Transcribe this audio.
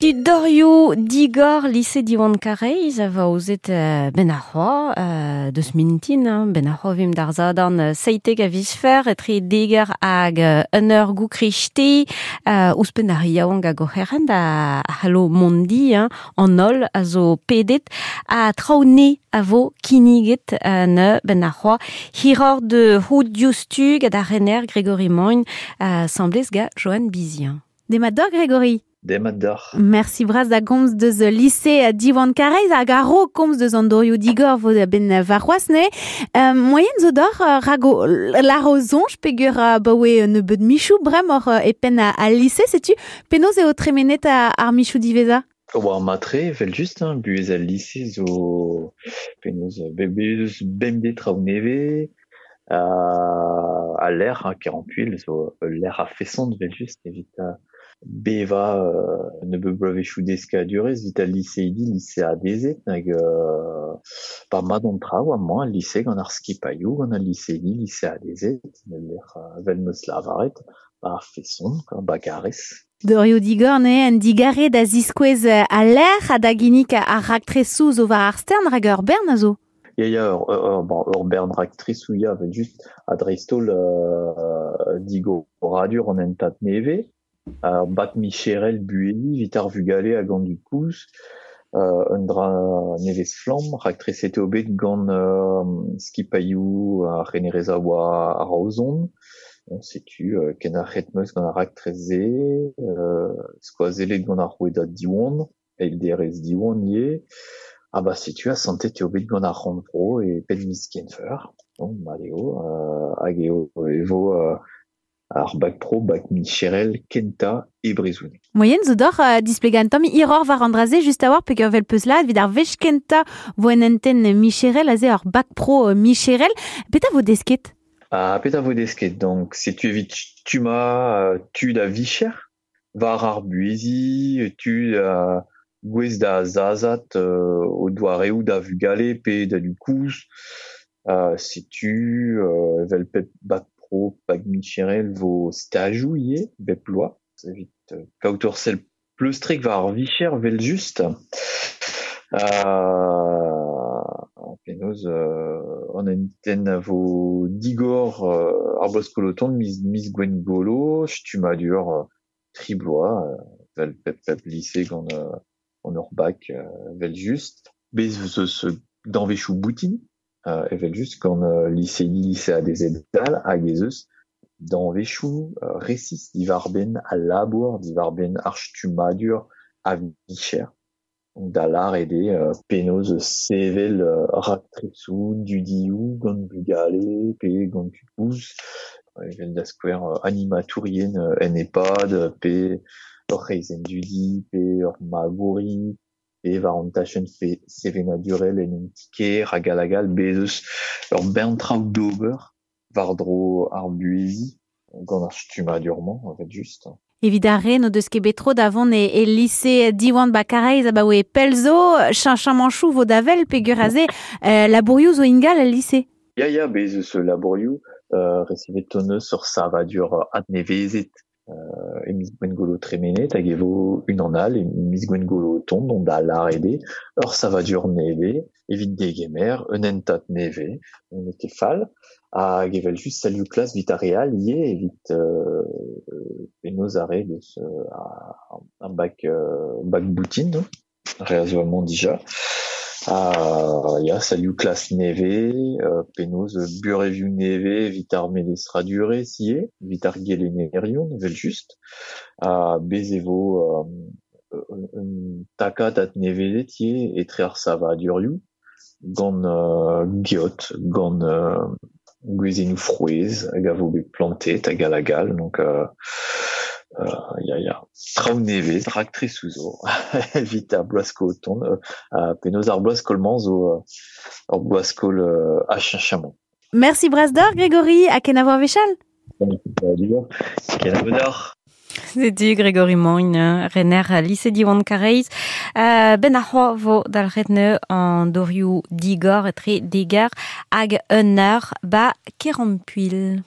Dorio digor lycée diwan kareiz a va ouzet uh, ben arroa uh, deus mintin, hein, ben arroa vim dar zadan seitek a visfer deger hag un gou ar a mondi an ol a pedet a traoune a vo kiniget uh, ne ben arroa hiror de hout dioustu gad a rener Grégory Moin semblez ga Johan Bizian. Demador Grégory? Merci braz da gomz deus lycée Diwan Kareiz hag a ro komz deus an dorioù digor vo ben varroaz ne. Euh, moyen zo dor uh, rago la rozonj pegur uh, bawe ne beud michou brem or epen a, a lycée setu penoz eo tremenet a, ar michou diveza War matre, vel just, hein, buez al lycée zo penoz bebeus bemde neve, a l'air, hein, kerampuil, zo l'air a fesson vel just, evit a beva euh, ne be blavechou deska durez vit al lycée di lycée a dezet hag euh, pa mad on traoù amañ al lycée gant ar skipaioù gant al lycée di lycée a dezet uh, vel meus lavaret pa feson bagarez Dorio digor ne en digare da ziskouez a l'air a da ginik a raktresou zo var ar stern rag ur bern a Ya ya, ur, ur, bon, ur bern raktresou ya, vel just a dreistol euh, digo radio an entat neve, bat micherel bueli, vit ar vugale a gant du kous, euh, un dra nevez flam, rak tresete obet gant euh, skipaiou a renereza oa a raozon, on setu euh, ken a c'hetmeus gant a rak treze, euh, skoazelet gant ar rouedat diwan, derez diwan ye, ah bah setu a santet te obet gant ar randvro e pen misken feur. Donc, maleo, euh, hag eo evo euh, pro, bac Micherel, Kenta e Brezoune. Moyen zo dor uh, displegantom iror var an draze just a war pegur vel peus lad vid ar vech kenta vo en enten Micherel a ze ar bac pro uh, Micherel. Peta vo desket Ah, peta vo desket, donc setu evit tuma uh, tu da vicher, var ar buezi, tu da gwez da zazat uh, o doareoù da vugale pe da du kous, uh, setu uh, vel pep pro bag Micherel vo stajou ie, bep loa, evit uh, kautor sel vicher vel just. Uh, penoz uh, an digor uh, ar boz koloton mis, mis gwen golo, stumadur uh, tribloa, uh, vel pep pep lycée gant uh, an ur bac uh, vel just. Bez eus danvechou boutin, uh, evel just gant uh, lycée lycée des dal hag ez eus danvechou uh, resis divar ben a labour, divar ben ar stumadur a vicher. da lar ede uh, penoz sevel raktresou, dudiou, gant bugale, pe gant kukouz, evel da skwer uh, animatourien uh, en epad, uh, pe ur reizen dudi, pe ur magouri, pe var an tachen pe sevenadurel en un tike, ragalagal, bezeus ur bern traoù d'ober, var dro ar gant ar stumadurman, en fait, just. Evidare no deus ket betro davon e, e lycée diwan bakareiz a pelzo, chanchan manchou vo davel pegur aze euh, labourioù zo ingal al lycée. Ya ya, bez eus labourioù euh, ur savadur euh, e mis gwen golo tremenet hag evo un an al e mis gwen golo ton don da lar ede ur savadur neve evit degemer un entat neve on ete fal hag evel just salioù klas vit a real ie evit euh, penaos are deus uh, un bac, uh, bac boutin, no? reazo amant dija. Uh, ya, salioù klas neve, uh, bureviou neve, vit ar menestradure sie, vit ar gelenerion, vel just. Uh, bez evo um, un takat at ar savadurioù, gant uh, giot, gant uh, gwezennoù frouez, hag donc euh, uh, ya ya traoù nevez rak tresou zo evit ar bloasko ton uh, a chinchamon Merci Brasdor Grégory a ken a vo vechal ken a vodor C'était Grégory Moine, Renner lycée diwan kareiz. Uh, ben a c'hoa vo dal retne an dorioù digor etre degar hag un ba kerampuil.